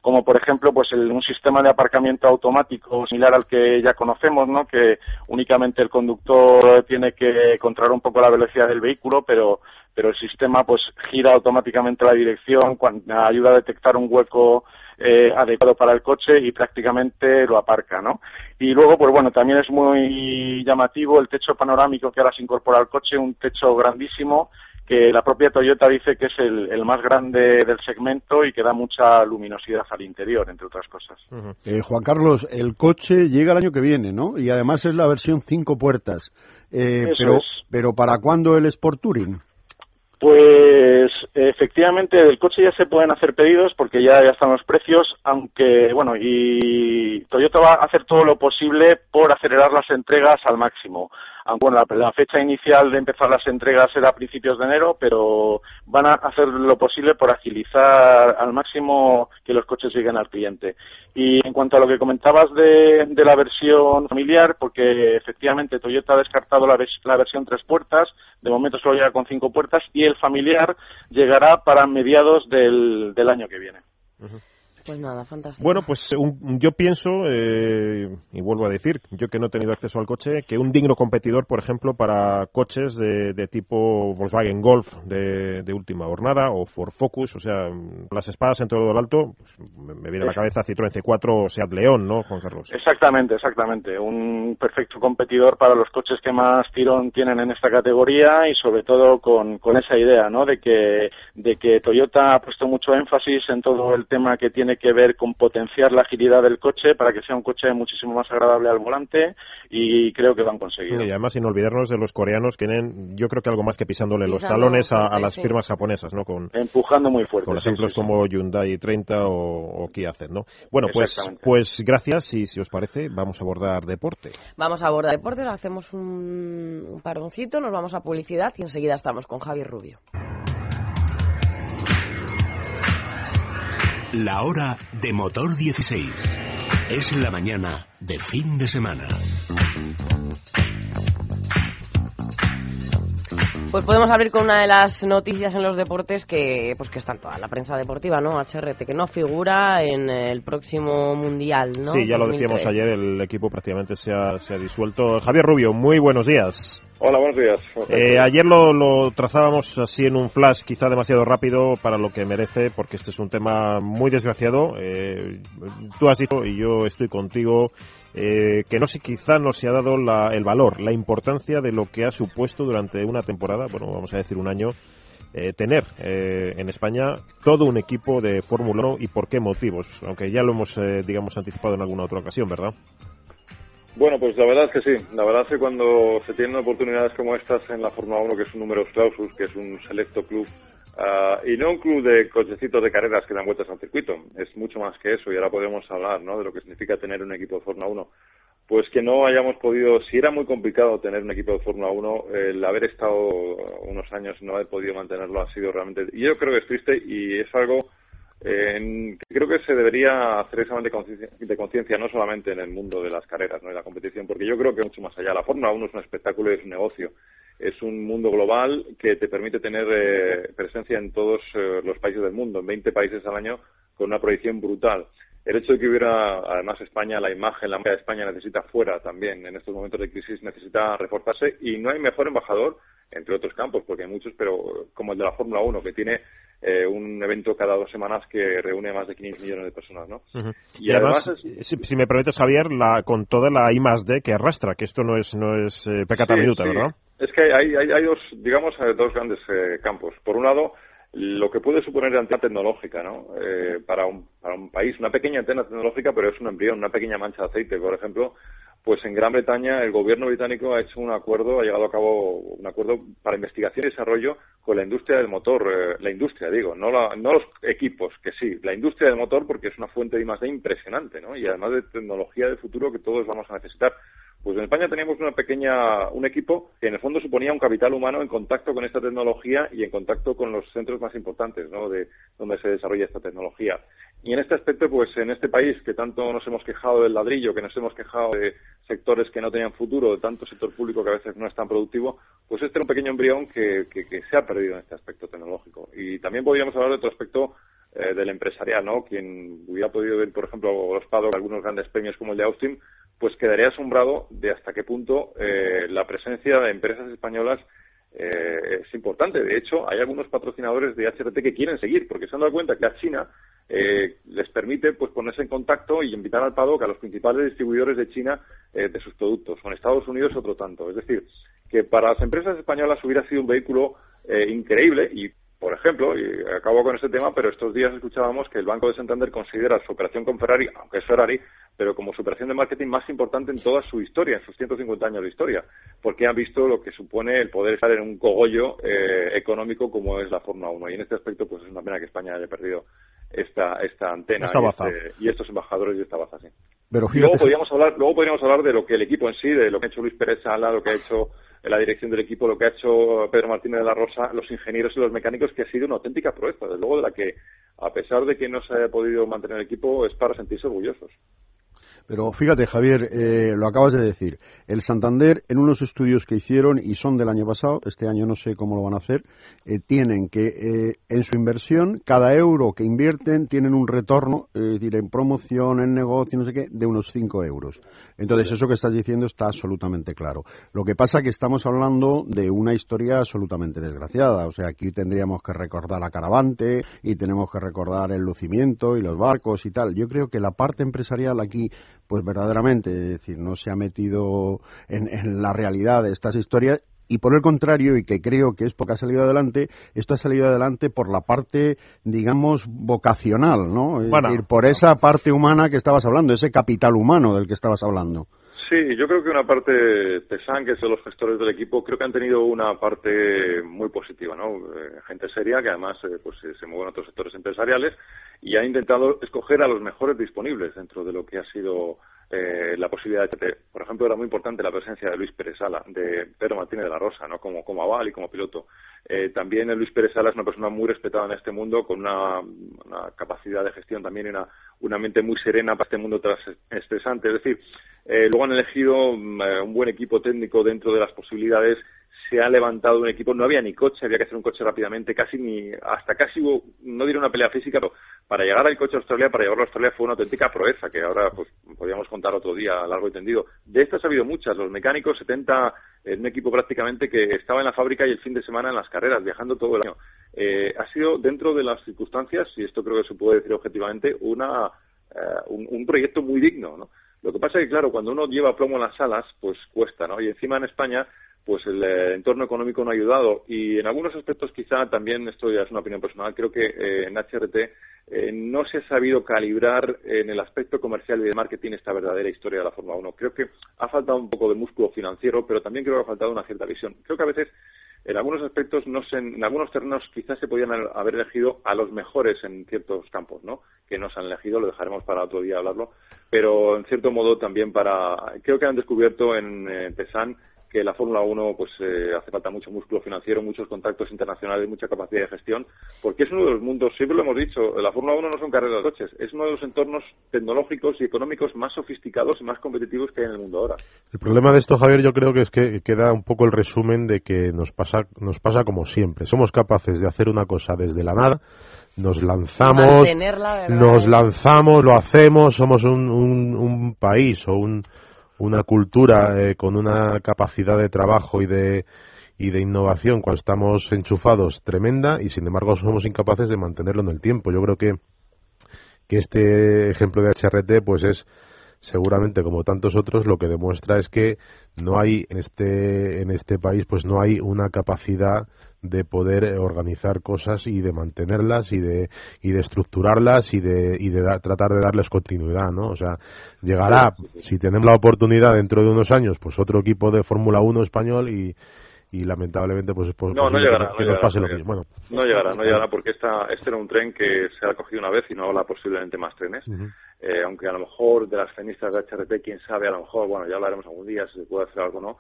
como por ejemplo pues un sistema de aparcamiento automático similar al que ya conocemos, ¿no? que únicamente el conductor tiene que controlar un poco la velocidad del vehículo, pero pero el sistema pues gira automáticamente la dirección, cuando, ayuda a detectar un hueco eh, adecuado para el coche y prácticamente lo aparca, ¿no? Y luego, pues bueno, también es muy llamativo el techo panorámico que ahora se incorpora al coche, un techo grandísimo que la propia Toyota dice que es el, más grande del segmento y que da mucha luminosidad al interior, entre otras cosas. Eh, Juan Carlos, el coche llega el año que viene, ¿no? Y además es la versión cinco puertas. Eh, pero, pero ¿para cuándo el Sport Touring? Pues efectivamente del coche ya se pueden hacer pedidos porque ya, ya están los precios, aunque bueno, y Toyota va a hacer todo lo posible por acelerar las entregas al máximo bueno, la, fecha inicial de empezar las entregas era a principios de enero, pero van a hacer lo posible por agilizar al máximo que los coches lleguen al cliente. Y en cuanto a lo que comentabas de, la versión familiar, porque efectivamente Toyota ha descartado la, versión tres puertas, de momento solo llega con cinco puertas, y el familiar llegará para mediados del, año que viene. Pues nada, fantástico. Bueno, pues yo pienso, eh, y vuelvo a decir, yo que no he tenido acceso al coche, que un digno competidor, por ejemplo, para coches de, tipo Volkswagen Golf de, última jornada o Ford Focus, o sea, las espadas en todo lo alto, pues me viene a la cabeza Citroën C4 o Seat León, ¿no, Juan Carlos? Exactamente, exactamente. Un perfecto competidor para los coches que más tirón tienen en esta categoría y sobre todo con, con esa idea, ¿no? De que, de que Toyota ha puesto mucho énfasis en todo el tema que tiene que ver con potenciar la agilidad del coche para que sea un coche muchísimo más agradable al volante y creo que lo han conseguido. Y además sin olvidarnos de los coreanos que tienen, yo creo que algo más que pisándole los talones a, las firmas japonesas, ¿no? Con, Empujando muy fuerte. Con ejemplos como Hyundai 30 o, Kia Z, ¿no? Bueno, pues, pues gracias y si os parece vamos a abordar deporte. Vamos a abordar deporte, hacemos un, un paroncito, nos vamos a publicidad y enseguida estamos con Javier Rubio. La hora de motor 16. Es la mañana de fin de semana. Pues podemos abrir con una de las noticias en los deportes que pues que está en toda la prensa deportiva, ¿no? HRT, que no figura en el próximo Mundial, ¿no? Sí, ya lo decíamos ayer, el equipo prácticamente se ha, se ha disuelto. Javier Rubio, muy buenos días. Hola, buenos días. Eh, ayer lo, trazábamos así en un flash, quizá demasiado rápido para lo que merece, porque este es un tema muy desgraciado. Eh, tú has dicho, y yo estoy contigo, eh, que no sé, quizá no se ha dado el valor, la importancia de lo que ha supuesto durante una temporada, bueno, vamos a decir un año, eh, tener eh, en España todo un equipo de Fórmula 1 y por qué motivos, aunque ya lo hemos, eh, digamos, anticipado en alguna otra ocasión, ¿verdad? Bueno, pues la verdad es que sí. La verdad es que cuando se tienen oportunidades como estas en la Fórmula 1, que es un número clausus, que es un selecto club, ah, y no un club de cochecitos de carreras que dan vueltas al circuito, es mucho más que eso, y ahora podemos hablar ¿no? de lo que significa tener un equipo de Fórmula 1 pues que no hayamos podido, si era muy complicado tener un equipo de Fórmula 1, el haber estado unos años y no haber podido mantenerlo ha sido realmente, y yo creo que es triste y es algo eh, creo que se debería hacer examen de conciencia no solamente en el mundo de las carreras ¿no? y la competición, porque yo creo que mucho más allá. La Fórmula 1 es un espectáculo y es un negocio. Es un mundo global que te permite tener eh, presencia en todos eh, los países del mundo, en 20 países al año, con una proyección brutal el hecho de que hubiera, además, España, la imagen, la marca de España necesita fuera también, en estos momentos de crisis necesita reforzarse y no hay mejor embajador, entre otros campos, porque hay muchos, pero como el de la Fórmula 1, que tiene eh, un evento cada dos semanas que reúne más de 500 millones de personas, ¿no? Y, además, si, me permites, Javier, la, con toda la I más D que arrastra, que esto no es, no es eh, pecata minuta, ¿verdad? Es que hay, hay, hay dos, digamos, eh, dos grandes campos. Por un lado, lo que puede suponer antena tecnológica, ¿no? Eh, para, un, para un país, una pequeña antena tecnológica, pero es un embrión, una pequeña mancha de aceite, por ejemplo, pues en Gran Bretaña el gobierno británico ha hecho un acuerdo, ha llevado a cabo un acuerdo para investigación y desarrollo con la industria del motor, eh, la industria digo, no, la, no los equipos, que sí, la industria del motor porque es una fuente de más de impresionante, ¿no? Y además de tecnología del futuro que todos vamos a necesitar. Pues en España teníamos una pequeña, un equipo que en el fondo suponía un capital humano en contacto con esta tecnología y en contacto con los centros más importantes, ¿no? De donde se desarrolla esta tecnología. Y en este aspecto, pues en este país que tanto nos hemos quejado del ladrillo, que nos hemos quejado de sectores que no tenían futuro, de tanto sector público que a veces no es tan productivo, pues este era un pequeño embrión que, que, se ha perdido en este aspecto tecnológico. Y también podríamos hablar de otro aspecto eh, del empresarial, ¿no? Quien hubiera podido ver, por ejemplo, los padres algunos grandes premios como el de Austin, pues quedaría asombrado de hasta qué punto eh, la presencia de empresas españolas eh, es importante. De hecho, hay algunos patrocinadores de HRT que quieren seguir, porque se han dado cuenta que a China eh, les permite pues ponerse en contacto y invitar al paddock a los principales distribuidores de China de sus productos. Con Estados Unidos otro tanto. Es decir, que para las empresas españolas hubiera sido un vehículo increíble y por ejemplo, y acabo con este tema, pero estos días escuchábamos que el Banco de Santander considera su operación con Ferrari, aunque es Ferrari, pero como su operación de marketing más importante en toda su historia, en sus 150 años de historia, porque han visto lo que supone el poder estar en un cogollo eh, económico como es la Fórmula 1. Y en este aspecto, pues es una pena que España haya perdido esta, esta antena este, y, estos embajadores y esta baza, sí. Pero luego podríamos hablar, luego podríamos hablar de lo que el equipo en sí, de lo que ha hecho Luis Pérez Sala, lo que ha hecho la dirección del equipo, lo que ha hecho Pedro Martínez de la Rosa, los ingenieros y los mecánicos, que ha sido una auténtica proeza, desde luego de la que, a pesar de que no se haya podido mantener el equipo, es para sentirse orgullosos. Pero fíjate, Javier, eh, lo acabas de decir. El Santander, en unos estudios que hicieron, y son del año pasado, este año no sé cómo lo van a hacer, eh, tienen que eh, en su inversión, cada euro que invierten, tienen un retorno, es decir, en promoción, en negocio, no sé qué, de unos 5 euros. Entonces, eso que estás diciendo está absolutamente claro. Lo que pasa es que estamos hablando de una historia absolutamente desgraciada. O sea, aquí tendríamos que recordar a Caravante y tenemos que recordar el lucimiento y los barcos y tal. Yo creo que la parte empresarial aquí pues verdaderamente, es decir, no se ha metido en, la realidad de estas historias y por el contrario, y que creo que es porque ha salido adelante, esto ha salido adelante por la parte, digamos, vocacional, ¿no? Es decir, por esa parte humana que estabas hablando, ese capital humano del que estabas hablando. Sí, yo creo que una parte, Tesan, que son los gestores del equipo, creo que han tenido una parte muy positiva, ¿no? Eh, gente seria que además eh, pues, se mueve en otros sectores empresariales y ha intentado escoger a los mejores disponibles dentro de lo que ha sido eh, la posibilidad de Por ejemplo, era muy importante la presencia de Luis Pérez Sala, de Pedro Martínez de la Rosa, ¿no? Como, como aval y como piloto. también Luis Pérez Sala es una persona muy respetada en este mundo, con una, una capacidad de gestión también y una, una mente muy serena para este mundo tras estresante. Es decir, eh, luego han elegido mm, eh, un buen equipo técnico dentro de las posibilidades. Se ha levantado un equipo, no había ni coche, había que hacer un coche rápidamente, casi ni, hasta casi hubo, no diré una pelea física, pero para llegar al coche a Australia, para llevarlo a Australia fue una auténtica proeza, que ahora pues podríamos contar otro día largo y tendido. De estas ha habido muchas, los mecánicos, 70, en un equipo prácticamente que estaba en la fábrica y el fin de semana en las carreras, viajando todo el año. Eh, ha sido dentro de las circunstancias, y esto creo que se puede decir objetivamente, una, un, un proyecto muy digno, ¿no? Lo que pasa es que, claro, cuando uno lleva plomo en las alas, pues cuesta, ¿no? Y encima en España, pues el eh, entorno económico no ha ayudado y en algunos aspectos quizá también, esto ya es una opinión personal, creo que eh, en HRT eh, no se ha sabido calibrar en el aspecto comercial y de marketing esta verdadera historia de la Fórmula 1. Creo que ha faltado un poco de músculo financiero, pero también creo que ha faltado una cierta visión. Creo que a veces en algunos aspectos, no se, en algunos terrenos quizás se podían haber elegido a los mejores en ciertos campos, ¿no? Que no se han elegido, lo dejaremos para otro día hablarlo, pero en cierto modo también para, creo que han descubierto en eh, Pesan que la Fórmula 1 pues eh, hace falta mucho músculo financiero, muchos contactos internacionales, mucha capacidad de gestión, porque es uno de los mundos, siempre lo hemos dicho, la Fórmula 1 no son carreras de coches, es uno de los entornos tecnológicos y económicos más sofisticados y más competitivos que hay en el mundo ahora. El problema de esto, Javier, yo creo que es que queda un poco el resumen de que nos pasa, nos pasa como siempre. Somos capaces de hacer una cosa desde la nada, nos lanzamos, nos lanzamos, lo hacemos, somos un, un, un país o un una cultura eh, con una capacidad de trabajo y de y de innovación cuando estamos enchufados tremenda y sin embargo somos incapaces de mantenerlo en el tiempo. Yo creo que que este ejemplo de HRT pues es seguramente como tantos otros lo que demuestra es que no hay en este en este país pues no hay una capacidad de poder organizar cosas y de mantenerlas y de y de estructurarlas y de y de tratar de darles continuidad no o sea llegará si tenemos la oportunidad dentro de unos años pues otro equipo de Fórmula 1 español y y lamentablemente pues, pues no, no llegará, no llegará, bueno. no llegará, no llegará porque esta, este era un tren que se ha cogido una vez y no habrá posiblemente más trenes. eh, aunque a lo mejor de las feministas de HRT, quién sabe, a lo mejor, bueno, ya hablaremos algún día si se puede hacer algo o no,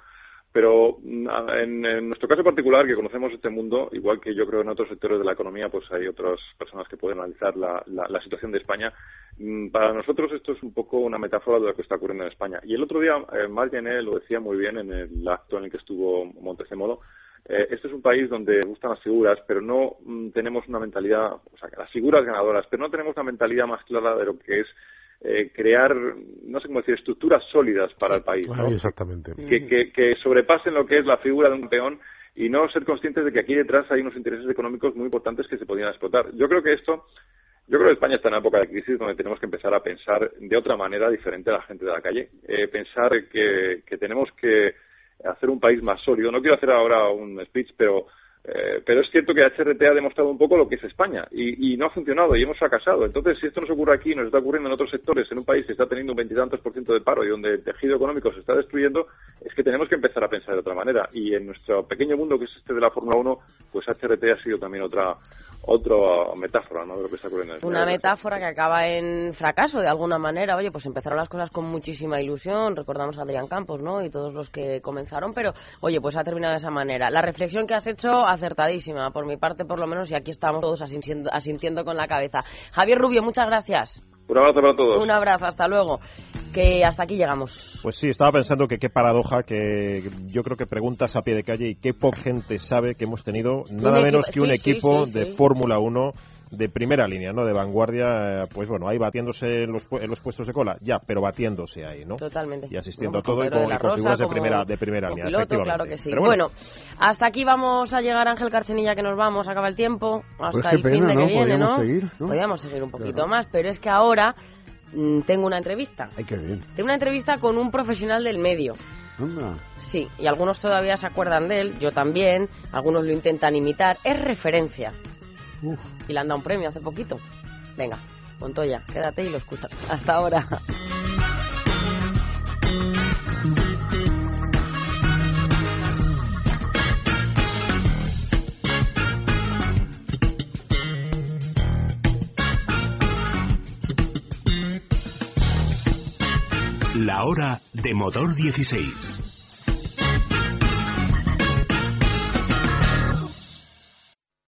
pero mm, en, nuestro caso particular, que conocemos este mundo, igual que yo creo en otros sectores de la economía, pues hay otras personas que pueden analizar la, la, situación de España. Mm, para nosotros esto es un poco una metáfora de lo que está ocurriendo en España. Y el otro día, eh, Marc lo decía muy bien en el acto en el que estuvo Montezemolo, eh, este es un país donde gustan las figuras, pero no mm, tenemos una mentalidad, o sea, las figuras ganadoras, pero no tenemos una mentalidad más clara de lo que es eh, crear, no sé cómo decir, estructuras sólidas para el país. exactamente. Que, que, sobrepasen lo que es la figura de un peón y no ser conscientes de que aquí detrás hay unos intereses económicos muy importantes que se podrían explotar. Yo creo que esto, yo creo que España está en una época de crisis donde tenemos que empezar a pensar de otra manera diferente a la gente de la calle. Eh, pensar que, que tenemos que hacer un país más sólido. No quiero hacer ahora un speech, pero eh, pero es cierto que HRT ha demostrado un poco lo que es España y, no ha funcionado y hemos fracasado. Entonces, si esto nos ocurre aquí, nos está ocurriendo en otros sectores, en un país que está teniendo un veintitantos por ciento de paro y donde el tejido económico se está destruyendo, es que tenemos que empezar a pensar de otra manera. Y en nuestro pequeño mundo que es este de la Fórmula 1, pues HRT ha sido también otra otra metáfora ¿no? de lo que está ocurriendo. En Una metáfora que acaba en fracaso de alguna manera. Oye, pues empezaron las cosas con muchísima ilusión. Recordamos a Adrián Campos, ¿no? Y todos los que comenzaron, pero oye, pues ha terminado de esa manera. La reflexión que has hecho acertadísima, por mi parte por lo menos, y aquí estamos todos asintiendo, asintiendo con la cabeza. Javier Rubio, muchas gracias. Un abrazo para todos. Un abrazo, hasta luego. Que hasta aquí llegamos. Pues sí, estaba pensando que qué paradoja, que yo creo que preguntas a pie de calle y qué poca gente sabe que hemos tenido nada menos que un equipo de Fórmula 1 de primera línea, ¿no? De vanguardia, eh, pues bueno, ahí batiéndose en los, en los puestos de cola, ya, pero batiéndose ahí, ¿no? Totalmente. Y asistiendo a todo y con, figuras de primera, de primera línea, piloto, claro que sí. bueno. hasta aquí vamos a llegar, Ángel Carchenilla, que nos vamos, acaba el tiempo, hasta pues el fin de que viene, ¿no? Seguir, Podríamos seguir un poquito más, pero es que ahora mm, tengo una entrevista. Ay, qué bien. Tengo una entrevista con un profesional del medio. Sí, y algunos todavía se acuerdan de él, yo también, algunos lo intentan imitar. Es referencia. Y le han dado un premio hace poquito. Venga, Montoya, quédate y lo escuchas. Hasta ahora. La hora de motor 16.